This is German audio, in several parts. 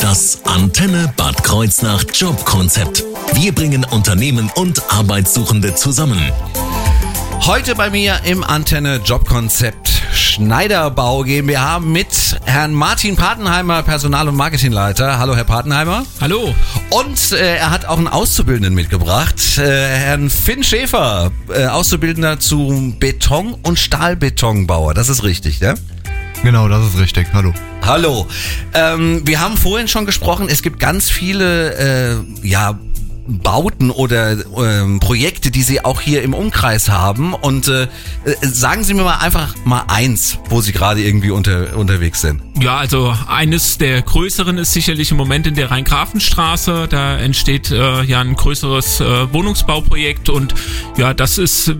Das Antenne Bad Kreuznach Jobkonzept. Wir bringen Unternehmen und Arbeitssuchende zusammen. Heute bei mir im Antenne Jobkonzept Schneiderbau GmbH mit Herrn Martin Patenheimer, Personal- und Marketingleiter. Hallo, Herr Patenheimer. Hallo. Und äh, er hat auch einen Auszubildenden mitgebracht, äh, Herrn Finn Schäfer, äh, Auszubildender zum Beton- und Stahlbetonbauer. Das ist richtig, ne? Genau, das ist richtig. Hallo. Hallo. Ähm, wir haben vorhin schon gesprochen, es gibt ganz viele, äh, ja, Bauten oder ähm, Projekte, die Sie auch hier im Umkreis haben. Und äh, sagen Sie mir mal einfach mal eins, wo Sie gerade irgendwie unter, unterwegs sind. Ja, also eines der größeren ist sicherlich im Moment in der Rhein-Grafenstraße. Da entsteht äh, ja ein größeres äh, Wohnungsbauprojekt und ja, das ist äh,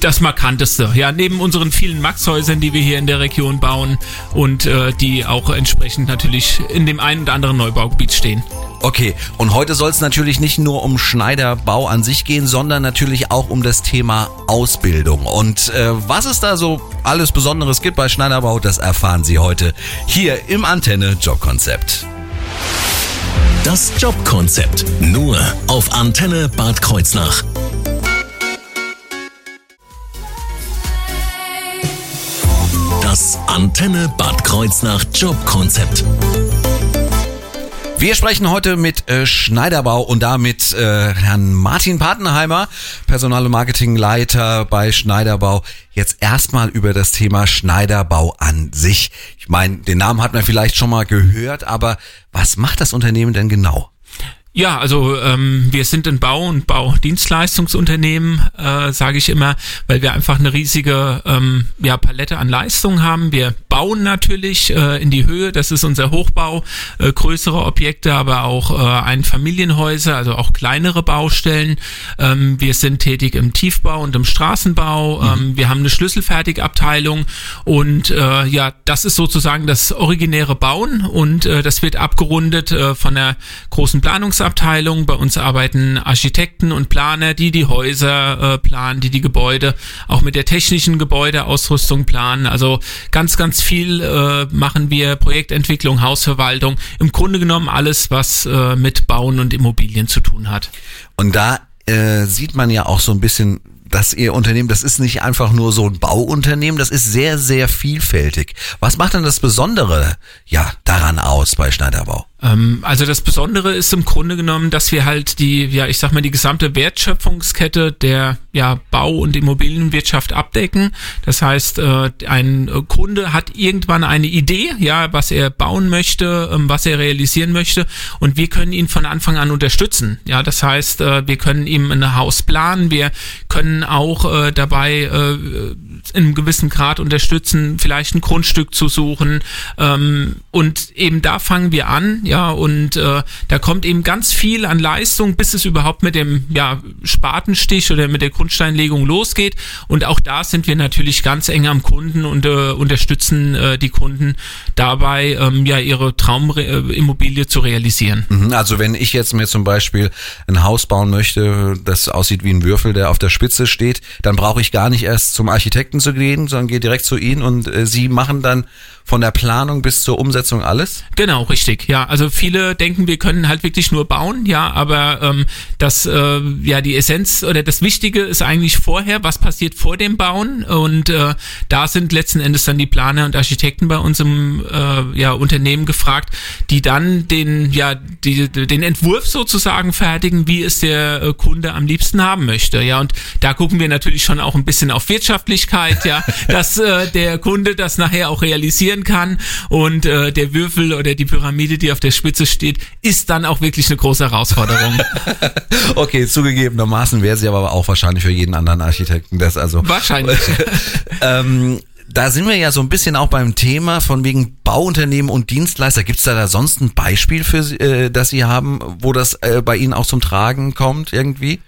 das markanteste. Ja, neben unseren vielen Maxhäusern, die wir hier in der Region bauen und äh, die auch entsprechend natürlich in dem einen oder anderen Neubaugebiet stehen. Okay, und heute soll es natürlich nicht nur um Schneiderbau an sich gehen, sondern natürlich auch um das Thema Ausbildung. Und äh, was es da so alles Besonderes gibt bei Schneiderbau, das erfahren Sie heute hier im Antenne Jobkonzept. Das Jobkonzept nur auf Antenne Bad Kreuznach. Das Antenne Bad Kreuznach Jobkonzept. Wir sprechen heute mit äh, Schneiderbau und damit äh, Herrn Martin Patenheimer, Personal- und Marketingleiter bei Schneiderbau. Jetzt erstmal über das Thema Schneiderbau an sich. Ich meine, den Namen hat man vielleicht schon mal gehört, aber was macht das Unternehmen denn genau? Ja, also ähm, wir sind ein Bau- und Baudienstleistungsunternehmen, äh, sage ich immer, weil wir einfach eine riesige ähm, ja, Palette an Leistungen haben. Wir bauen natürlich äh, in die Höhe, das ist unser Hochbau, äh, größere Objekte, aber auch äh, Einfamilienhäuser, also auch kleinere Baustellen. Ähm, wir sind tätig im Tiefbau und im Straßenbau. Mhm. Ähm, wir haben eine Schlüsselfertigabteilung und äh, ja, das ist sozusagen das originäre Bauen und äh, das wird abgerundet äh, von der großen Planungsabteilung Abteilung. Bei uns arbeiten Architekten und Planer, die die Häuser äh, planen, die die Gebäude auch mit der technischen Gebäudeausrüstung planen. Also ganz, ganz viel äh, machen wir Projektentwicklung, Hausverwaltung. Im Grunde genommen alles, was äh, mit Bauen und Immobilien zu tun hat. Und da äh, sieht man ja auch so ein bisschen dass Ihr Unternehmen, das ist nicht einfach nur so ein Bauunternehmen, das ist sehr, sehr vielfältig. Was macht denn das Besondere ja daran aus bei Schneiderbau? Ähm, also das Besondere ist im Grunde genommen, dass wir halt die, ja, ich sag mal, die gesamte Wertschöpfungskette der ja, Bau- und Immobilienwirtschaft abdecken. Das heißt, äh, ein Kunde hat irgendwann eine Idee, ja, was er bauen möchte, ähm, was er realisieren möchte, und wir können ihn von Anfang an unterstützen. Ja, das heißt, äh, wir können ihm ein Haus planen, wir können auch äh, dabei in einem gewissen Grad unterstützen, vielleicht ein Grundstück zu suchen. Ähm, und eben da fangen wir an, ja, und äh, da kommt eben ganz viel an Leistung, bis es überhaupt mit dem ja, Spatenstich oder mit der Grundsteinlegung losgeht. Und auch da sind wir natürlich ganz eng am Kunden und äh, unterstützen äh, die Kunden dabei, ähm, ja, ihre Traumimmobilie zu realisieren. Mhm, also wenn ich jetzt mir zum Beispiel ein Haus bauen möchte, das aussieht wie ein Würfel, der auf der Spitze steht, dann brauche ich gar nicht erst zum Architekten zu gehen, sondern gehe direkt zu Ihnen und äh, Sie machen dann von der Planung bis zur Umsetzung alles? Genau, richtig. Ja, also viele denken, wir können halt wirklich nur bauen, ja, aber ähm, das, äh, ja, die Essenz oder das Wichtige ist eigentlich vorher, was passiert vor dem Bauen und äh, da sind letzten Endes dann die Planer und Architekten bei uns im äh, ja, Unternehmen gefragt, die dann den, ja, die, den Entwurf sozusagen fertigen, wie es der äh, Kunde am liebsten haben möchte, ja, und da gucken wir natürlich schon auch ein bisschen auf Wirtschaftlichkeit, ja, dass äh, der Kunde das nachher auch realisieren kann und äh, der Würfel oder die Pyramide, die auf der Spitze steht, ist dann auch wirklich eine große Herausforderung. okay, zugegebenermaßen wäre sie aber auch wahrscheinlich für jeden anderen Architekten das also. Wahrscheinlich. ähm, da sind wir ja so ein bisschen auch beim Thema von wegen Bauunternehmen und Dienstleister. Gibt es da, da sonst ein Beispiel für, äh, das Sie haben, wo das äh, bei Ihnen auch zum Tragen kommt irgendwie?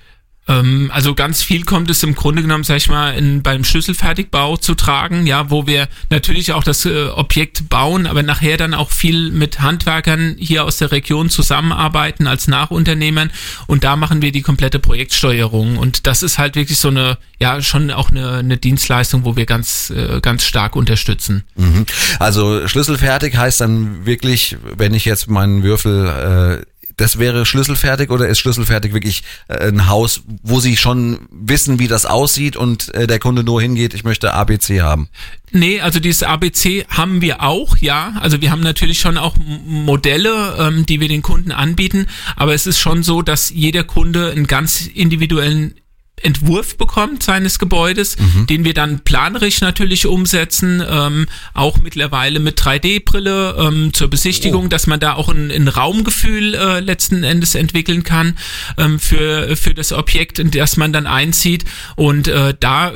Ähm, also ganz viel kommt es im Grunde genommen, sag ich mal, in, beim Schlüsselfertigbau zu tragen, ja, wo wir natürlich auch das äh, Objekt bauen, aber nachher dann auch viel mit Handwerkern hier aus der Region zusammenarbeiten als Nachunternehmern und da machen wir die komplette Projektsteuerung und das ist halt wirklich so eine, ja, schon auch eine, eine Dienstleistung, wo wir ganz, äh, ganz stark unterstützen. Mhm. Also schlüsselfertig heißt dann wirklich, wenn ich jetzt meinen Würfel äh, das wäre schlüsselfertig oder ist schlüsselfertig wirklich äh, ein Haus, wo Sie schon wissen, wie das aussieht und äh, der Kunde nur hingeht, ich möchte ABC haben? Nee, also dieses ABC haben wir auch, ja. Also wir haben natürlich schon auch Modelle, ähm, die wir den Kunden anbieten, aber es ist schon so, dass jeder Kunde einen ganz individuellen Entwurf bekommt seines Gebäudes, mhm. den wir dann planerisch natürlich umsetzen, ähm, auch mittlerweile mit 3D-Brille ähm, zur Besichtigung, oh. dass man da auch ein, ein Raumgefühl äh, letzten Endes entwickeln kann ähm, für, für das Objekt, in das man dann einzieht. Und äh, da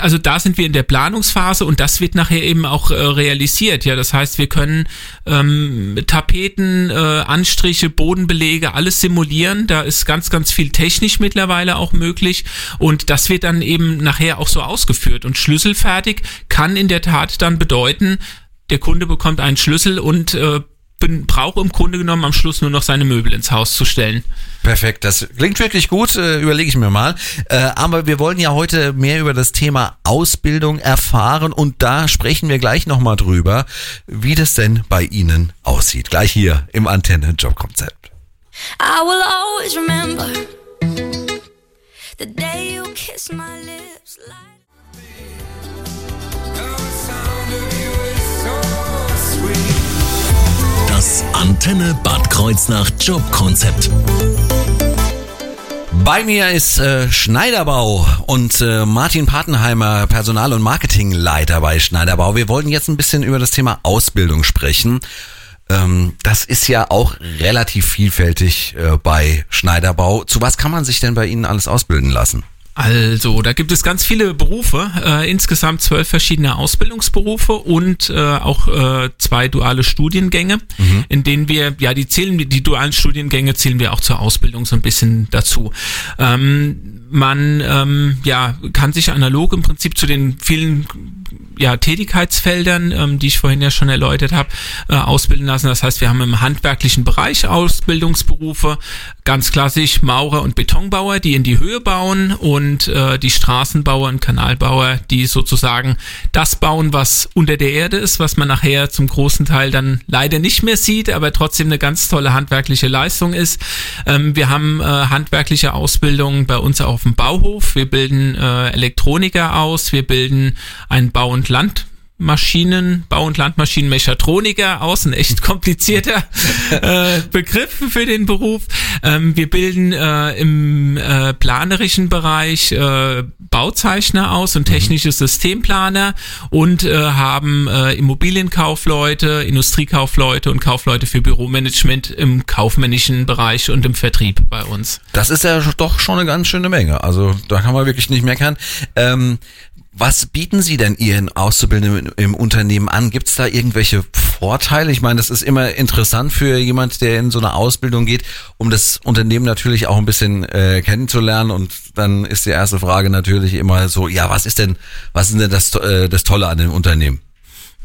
also da sind wir in der Planungsphase und das wird nachher eben auch äh, realisiert. Ja, das heißt, wir können ähm, Tapeten, äh, Anstriche, Bodenbelege, alles simulieren. Da ist ganz, ganz viel technisch mittlerweile auch möglich und das wird dann eben nachher auch so ausgeführt. Und schlüsselfertig kann in der Tat dann bedeuten, der Kunde bekommt einen Schlüssel und äh, braucht im Grunde genommen am Schluss nur noch seine Möbel ins Haus zu stellen. Perfekt, das klingt wirklich gut, äh, überlege ich mir mal. Äh, aber wir wollen ja heute mehr über das Thema Ausbildung erfahren und da sprechen wir gleich nochmal drüber, wie das denn bei Ihnen aussieht. Gleich hier im Antenne Jobkonzept. I will always remember the day you kissed my lips like Das Antenne Bad Kreuznach Jobkonzept. Bei mir ist äh, Schneiderbau und äh, Martin Patenheimer, Personal- und Marketingleiter bei Schneiderbau. Wir wollten jetzt ein bisschen über das Thema Ausbildung sprechen. Ähm, das ist ja auch relativ vielfältig äh, bei Schneiderbau. Zu was kann man sich denn bei Ihnen alles ausbilden lassen? Also, da gibt es ganz viele Berufe, äh, insgesamt zwölf verschiedene Ausbildungsberufe und äh, auch äh, zwei duale Studiengänge, mhm. in denen wir, ja, die zählen, die dualen Studiengänge zählen wir auch zur Ausbildung so ein bisschen dazu. Ähm, man ähm, ja, kann sich analog im Prinzip zu den vielen ja, Tätigkeitsfeldern, ähm, die ich vorhin ja schon erläutert habe, äh, ausbilden lassen. Das heißt, wir haben im handwerklichen Bereich Ausbildungsberufe, ganz klassisch Maurer und Betonbauer, die in die Höhe bauen und äh, die Straßenbauer und Kanalbauer, die sozusagen das bauen, was unter der Erde ist, was man nachher zum großen Teil dann leider nicht mehr sieht, aber trotzdem eine ganz tolle handwerkliche Leistung ist. Ähm, wir haben äh, handwerkliche Ausbildung bei uns auf dem Bauhof. Wir bilden äh, Elektroniker aus, wir bilden einen Bau- und Land Maschinen, Bau- und Landmaschinenmechatroniker aus, ein echt komplizierter äh, Begriff für den Beruf. Ähm, wir bilden äh, im äh, planerischen Bereich äh, Bauzeichner aus und mhm. technische Systemplaner und äh, haben äh, Immobilienkaufleute, Industriekaufleute und Kaufleute für Büromanagement im kaufmännischen Bereich und im Vertrieb bei uns. Das ist ja doch schon eine ganz schöne Menge. Also da kann man wirklich nicht meckern. Ähm, was bieten Sie denn Ihren Auszubildenden im Unternehmen an? Gibt es da irgendwelche Vorteile? Ich meine, das ist immer interessant für jemand, der in so eine Ausbildung geht, um das Unternehmen natürlich auch ein bisschen äh, kennenzulernen. Und dann ist die erste Frage natürlich immer so, ja, was ist denn, was ist denn das, äh, das Tolle an dem Unternehmen?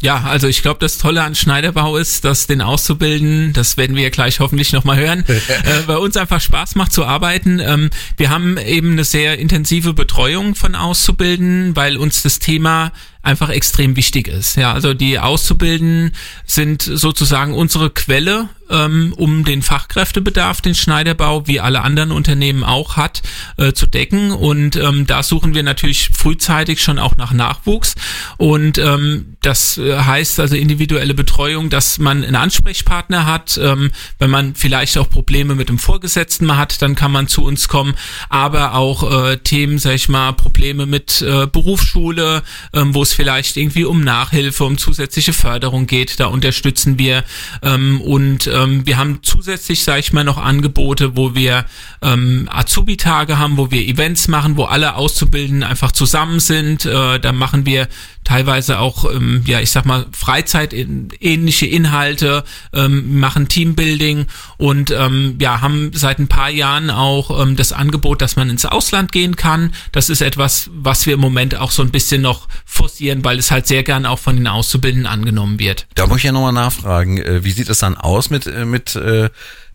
Ja, also ich glaube, das Tolle an Schneiderbau ist, dass den auszubilden, das werden wir ja gleich hoffentlich nochmal hören, äh, bei uns einfach Spaß macht zu arbeiten. Ähm, wir haben eben eine sehr intensive Betreuung von Auszubilden, weil uns das Thema einfach extrem wichtig ist. Ja, also die Auszubildenden sind sozusagen unsere Quelle, ähm, um den Fachkräftebedarf, den Schneiderbau, wie alle anderen Unternehmen auch hat, äh, zu decken. Und ähm, da suchen wir natürlich frühzeitig schon auch nach Nachwuchs. Und ähm, das äh, heißt also individuelle Betreuung, dass man einen Ansprechpartner hat. Ähm, wenn man vielleicht auch Probleme mit dem Vorgesetzten mal hat, dann kann man zu uns kommen. Aber auch äh, Themen, sag ich mal, Probleme mit äh, Berufsschule, ähm, wo es vielleicht irgendwie um Nachhilfe, um zusätzliche Förderung geht, da unterstützen wir. Ähm, und ähm, wir haben zusätzlich, sage ich mal, noch Angebote, wo wir ähm, Azubi-Tage haben, wo wir Events machen, wo alle Auszubildenden einfach zusammen sind. Äh, da machen wir teilweise auch, ähm, ja, ich sag mal, Freizeit-ähnliche Inhalte, ähm, machen Teambuilding und ähm, ja, haben seit ein paar Jahren auch ähm, das Angebot, dass man ins Ausland gehen kann. Das ist etwas, was wir im Moment auch so ein bisschen noch forcieren, weil es halt sehr gern auch von den Auszubildenden angenommen wird. Da muss ich ja nochmal nachfragen, äh, wie sieht es dann aus mit, äh,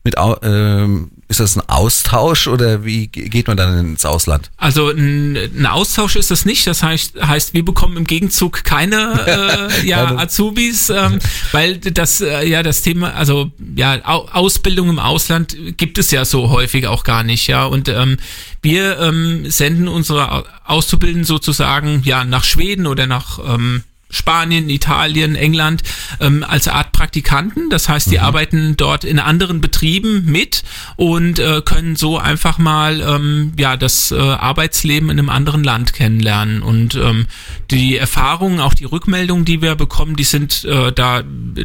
mit, äh, ist das ein Austausch oder wie geht man dann ins Ausland? Also ein, ein Austausch ist das nicht. Das heißt, heißt wir bekommen im Gegenzug keine äh, ja, Azubis, ähm, weil das äh, ja das Thema, also ja Ausbildung im Ausland gibt es ja so häufig auch gar nicht, ja. Und ähm, wir ähm, senden unsere Auszubildenden sozusagen ja nach Schweden oder nach ähm, Spanien, Italien, England ähm, als Art Praktikanten. Das heißt, die mhm. arbeiten dort in anderen Betrieben mit und äh, können so einfach mal ähm, ja das äh, Arbeitsleben in einem anderen Land kennenlernen. Und ähm, die Erfahrungen, auch die Rückmeldungen, die wir bekommen, die sind äh, da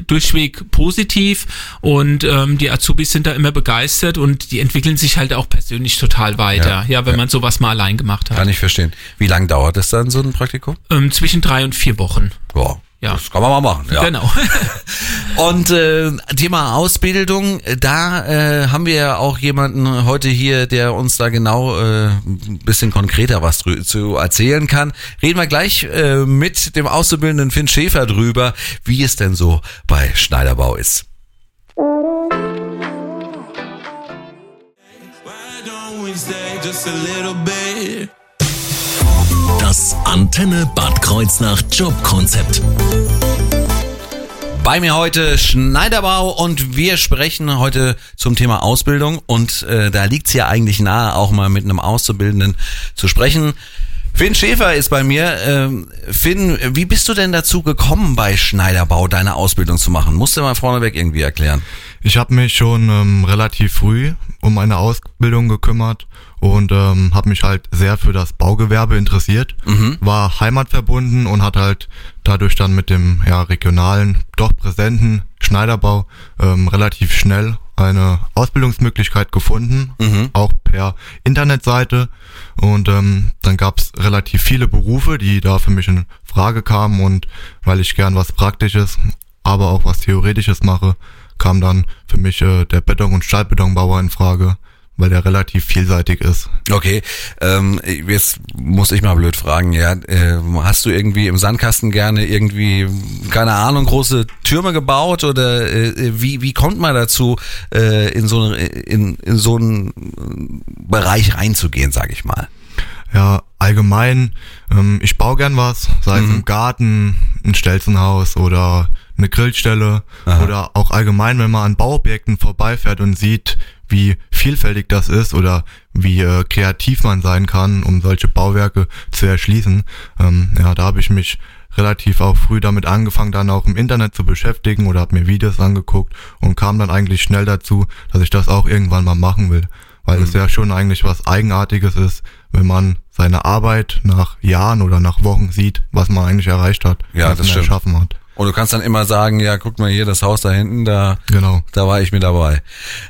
durchweg positiv und ähm, die Azubis sind da immer begeistert und die entwickeln sich halt auch persönlich total weiter. Ja, ja wenn ja. man sowas mal allein gemacht hat. Kann ich verstehen. Wie lange dauert es dann so ein Praktikum? Ähm, zwischen drei und vier Wochen. Ja, ja. Das kann man mal machen. Ja. Genau. Und äh, Thema Ausbildung, da äh, haben wir ja auch jemanden heute hier, der uns da genau äh, ein bisschen konkreter was zu erzählen kann. Reden wir gleich äh, mit dem Auszubildenden Finn Schäfer drüber, wie es denn so bei Schneiderbau ist. Just a little bit. Das Antenne Bad Kreuznach Jobkonzept. Bei mir heute Schneiderbau und wir sprechen heute zum Thema Ausbildung und äh, da liegt es ja eigentlich nahe, auch mal mit einem Auszubildenden zu sprechen. Finn Schäfer ist bei mir. Ähm, Finn, wie bist du denn dazu gekommen, bei Schneiderbau deine Ausbildung zu machen? Musst du mal vorneweg irgendwie erklären. Ich habe mich schon ähm, relativ früh um meine Ausbildung gekümmert und ähm, habe mich halt sehr für das Baugewerbe interessiert, mhm. war heimatverbunden und hat halt dadurch dann mit dem ja, regionalen, doch präsenten Schneiderbau ähm, relativ schnell eine Ausbildungsmöglichkeit gefunden, mhm. auch per Internetseite. Und ähm, dann gab es relativ viele Berufe, die da für mich in Frage kamen. Und weil ich gern was Praktisches, aber auch was Theoretisches mache, kam dann für mich äh, der Beton- und Stahlbetonbauer in Frage weil der relativ vielseitig ist. Okay, ähm, jetzt muss ich mal blöd fragen, ja, äh, hast du irgendwie im Sandkasten gerne irgendwie, keine Ahnung, große Türme gebaut oder äh, wie, wie kommt man dazu, äh, in, so, in, in so einen Bereich reinzugehen, sag ich mal? Ja, allgemein, ähm, ich baue gern was, sei mhm. es im Garten, ein Stelzenhaus oder eine Grillstelle Aha. oder auch allgemein, wenn man an Bauobjekten vorbeifährt und sieht, wie vielfältig das ist oder wie äh, kreativ man sein kann, um solche Bauwerke zu erschließen. Ähm, ja, da habe ich mich relativ auch früh damit angefangen, dann auch im Internet zu beschäftigen oder habe mir Videos angeguckt und kam dann eigentlich schnell dazu, dass ich das auch irgendwann mal machen will. Weil mhm. es ja schon eigentlich was Eigenartiges ist, wenn man seine Arbeit nach Jahren oder nach Wochen sieht, was man eigentlich erreicht hat, ja, was das man stimmt. erschaffen hat. Und du kannst dann immer sagen, ja, guck mal hier, das Haus da hinten, da, genau. da war ich mit dabei.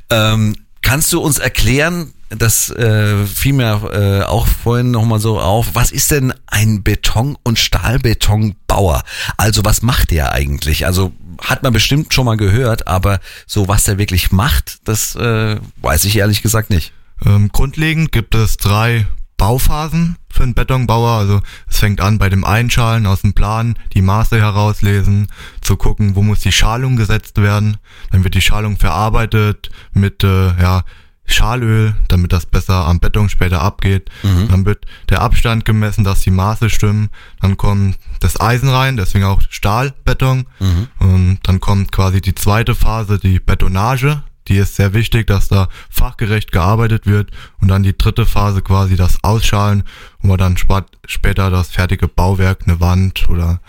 Ähm, Kannst du uns erklären, das äh, fiel mir äh, auch vorhin nochmal so auf, was ist denn ein Beton- und Stahlbetonbauer? Also was macht der eigentlich? Also hat man bestimmt schon mal gehört, aber so was der wirklich macht, das äh, weiß ich ehrlich gesagt nicht. Ähm, grundlegend gibt es drei Bauphasen für einen Betonbauer. Also es fängt an bei dem Einschalen aus dem Plan, die Maße herauslesen, zu gucken, wo muss die Schalung gesetzt werden. Dann wird die Schalung verarbeitet mit äh, ja, Schalöl, damit das besser am Beton später abgeht. Mhm. Dann wird der Abstand gemessen, dass die Maße stimmen. Dann kommt das Eisen rein, deswegen auch Stahlbeton. Mhm. Und dann kommt quasi die zweite Phase, die Betonage die ist sehr wichtig, dass da fachgerecht gearbeitet wird und dann die dritte Phase quasi das Ausschalen, wo man dann später das fertige Bauwerk, eine Wand oder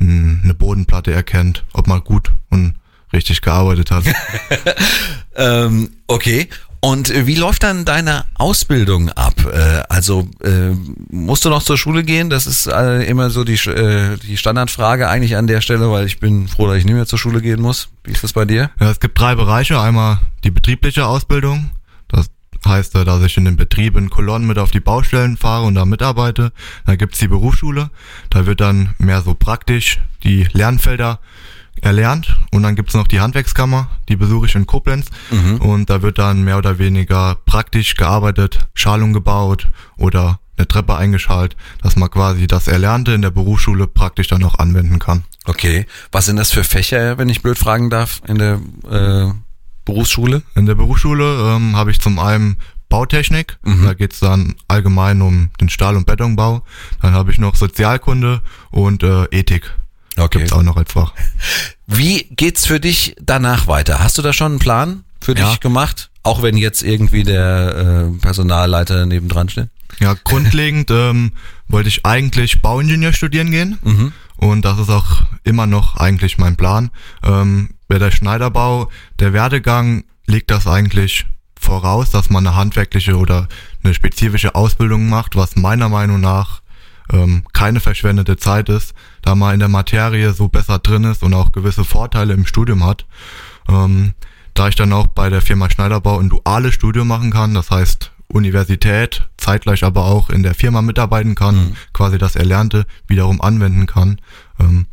eine Bodenplatte erkennt, ob man gut und richtig gearbeitet hat. ähm, okay. Und äh, wie läuft dann deine Ausbildung ab? Äh, also äh, musst du noch zur Schule gehen? Das ist immer so die, die Standardfrage eigentlich an der Stelle, weil ich bin froh, dass ich nicht mehr zur Schule gehen muss. Wie ist das bei dir? Ja, es gibt drei Bereiche. Einmal die betriebliche Ausbildung. Das heißt, dass ich in den Betrieb in Kolonnen mit auf die Baustellen fahre und da mitarbeite. Dann gibt's die Berufsschule. Da wird dann mehr so praktisch die Lernfelder erlernt. Und dann gibt's noch die Handwerkskammer, die besuche ich in Koblenz. Und da wird dann mehr oder weniger praktisch gearbeitet, Schalung gebaut oder eine Treppe eingeschalt, dass man quasi das Erlernte in der Berufsschule praktisch dann auch anwenden kann. Okay. Was sind das für Fächer, wenn ich blöd fragen darf, in der äh, Berufsschule? In der Berufsschule ähm, habe ich zum einen Bautechnik, Mhm. da geht's dann allgemein um den Stahl- und Betonbau. Dann habe ich noch Sozialkunde und äh, Ethik. Okay. Gibt's auch noch als Fach. Wie geht's für dich danach weiter? Hast du da schon einen Plan für Ja. dich gemacht? Auch wenn jetzt irgendwie der äh, Personalleiter nebendran steht? Ja, grundlegend ähm, wollte ich eigentlich Bauingenieur studieren gehen. Mhm. Und das ist auch immer noch eigentlich mein Plan. Ähm, bei der Schneiderbau, der Werdegang legt das eigentlich voraus, dass man eine handwerkliche oder eine spezifische Ausbildung macht, was meiner Meinung nach ähm, keine verschwendete Zeit ist, da man in der Materie so besser drin ist und auch gewisse Vorteile im Studium hat. Ähm, da ich dann auch bei der Firma Schneiderbau ein duales Studium machen kann, das heißt Universität, zeitgleich aber auch in der Firma mitarbeiten kann, quasi das Erlernte wiederum anwenden kann, ähm,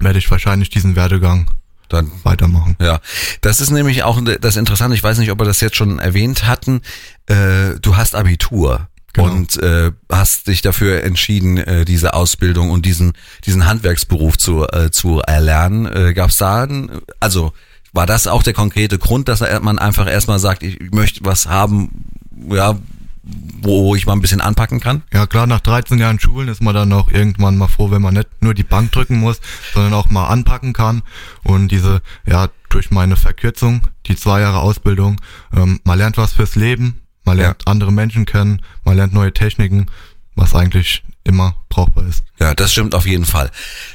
werde ich wahrscheinlich diesen Werdegang Dann weitermachen. Ja, das ist nämlich auch das Interessante. Ich weiß nicht, ob wir das jetzt schon erwähnt hatten. Äh, du hast Abitur Genau. und äh, hast dich dafür entschieden, äh, diese Ausbildung und diesen diesen Handwerksberuf zu äh, zu erlernen. Äh, Gab es da, ein- also war das auch der konkrete Grund, dass man einfach erstmal sagt, ich möchte was haben, ja, wo ich mal ein bisschen anpacken kann? Ja klar, nach 13 Jahren Schulen ist man dann auch irgendwann mal froh, wenn man nicht nur die Bank drücken muss, sondern auch mal anpacken kann. Und diese, ja, durch meine Verkürzung, die zwei Jahre Ausbildung, ähm, man lernt was fürs Leben, man lernt andere Menschen kennen, man lernt neue Techniken, was eigentlich immer brauchbar ist. Ja, das stimmt auf jeden Fall.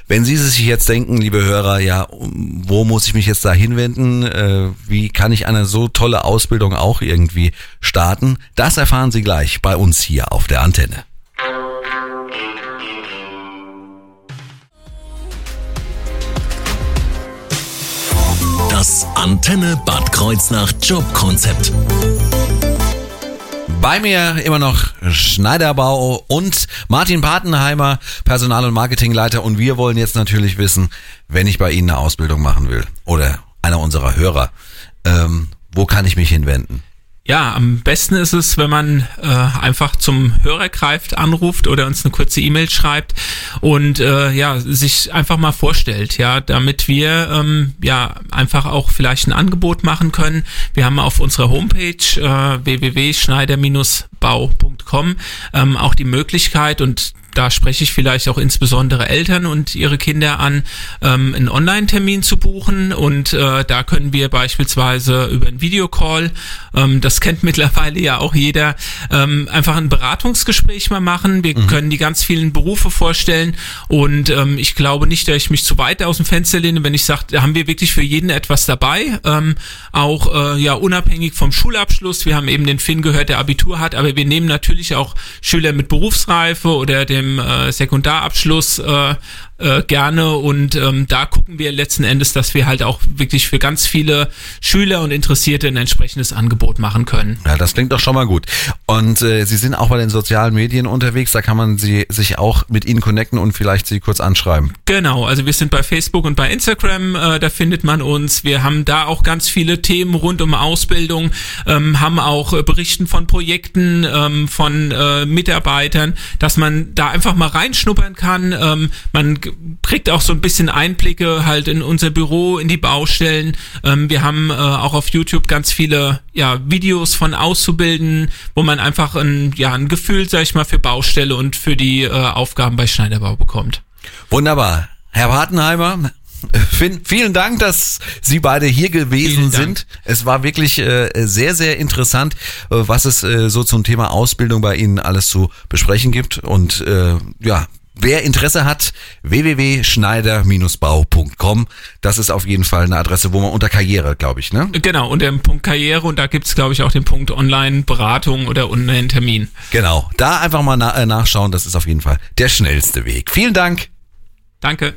Wenn Sie sich jetzt denken, liebe Hörer, ja, wo muss ich mich jetzt da hinwenden? Äh, wie kann ich eine so tolle Ausbildung auch irgendwie starten? Das erfahren Sie gleich bei uns hier auf der Antenne. Das Antenne Bad Kreuznach Jobkonzept. Bei mir immer noch Schneiderbau und Martin Patenheimer, Personal- und Marketingleiter. Und wir wollen jetzt natürlich wissen, wenn ich bei Ihnen eine Ausbildung machen will oder einer unserer Hörer, ähm, wo kann ich mich hinwenden? Ja, am besten ist es, wenn man äh, einfach zum Hörer greift, anruft oder uns eine kurze E-Mail schreibt und äh, ja sich einfach mal vorstellt, ja, damit wir ähm, ja einfach auch vielleicht ein Angebot machen können. Wir haben auf unserer Homepage äh, www.schneider-bau.com ähm, auch die Möglichkeit und da spreche ich vielleicht auch insbesondere Eltern und ihre Kinder an, ähm, einen Online-Termin zu buchen. Und äh, da können wir beispielsweise über einen Videocall, ähm, das kennt mittlerweile ja auch jeder, ähm, einfach ein Beratungsgespräch mal machen. Wir können die ganz vielen Berufe vorstellen. Und ähm, ich glaube nicht, dass ich mich zu weit aus dem Fenster lehne, wenn ich sage, da haben wir wirklich für jeden etwas dabei. Ähm, auch äh, ja unabhängig vom Schulabschluss. Wir haben eben den Finn gehört, der Abitur hat, aber wir nehmen natürlich auch Schüler mit Berufsreife oder dem äh, Sekundarabschluss äh, äh, gerne und ähm, da gucken wir letzten Endes, dass wir halt auch wirklich für ganz viele Schüler und Interessierte ein entsprechendes Angebot machen können. Ja, das klingt doch schon mal gut. Und äh, Sie sind auch bei den sozialen Medien unterwegs, da kann man Sie sich auch mit Ihnen connecten und vielleicht Sie kurz anschreiben. Genau, also wir sind bei Facebook und bei Instagram, äh, da findet man uns. Wir haben da auch ganz viele Themen rund um Ausbildung, ähm, haben auch äh, Berichten von Projekten, ähm, von äh, Mitarbeitern, dass man da einfach mal reinschnuppern kann. Ähm, man kriegt auch so ein bisschen Einblicke halt in unser Büro, in die Baustellen. Ähm, wir haben äh, auch auf YouTube ganz viele ja, Videos von Auszubildenden, wo man einfach ein, ja, ein Gefühl, sag ich mal, für Baustelle und für die äh, Aufgaben bei Schneiderbau bekommt. Wunderbar. Herr Wartenheimer, Finn, vielen Dank, dass Sie beide hier gewesen sind. Es war wirklich äh, sehr, sehr interessant, äh, was es äh, so zum Thema Ausbildung bei Ihnen alles zu besprechen gibt. Und äh, ja, wer Interesse hat, www.schneider-bau.com. Das ist auf jeden Fall eine Adresse, wo man unter Karriere, glaube ich, ne? Genau, unter dem Punkt Karriere und da gibt's glaube ich, auch den Punkt Online-Beratung oder Online-Termin. Genau, da einfach mal na äh, nachschauen, das ist auf jeden Fall der schnellste Weg. Vielen Dank. Danke.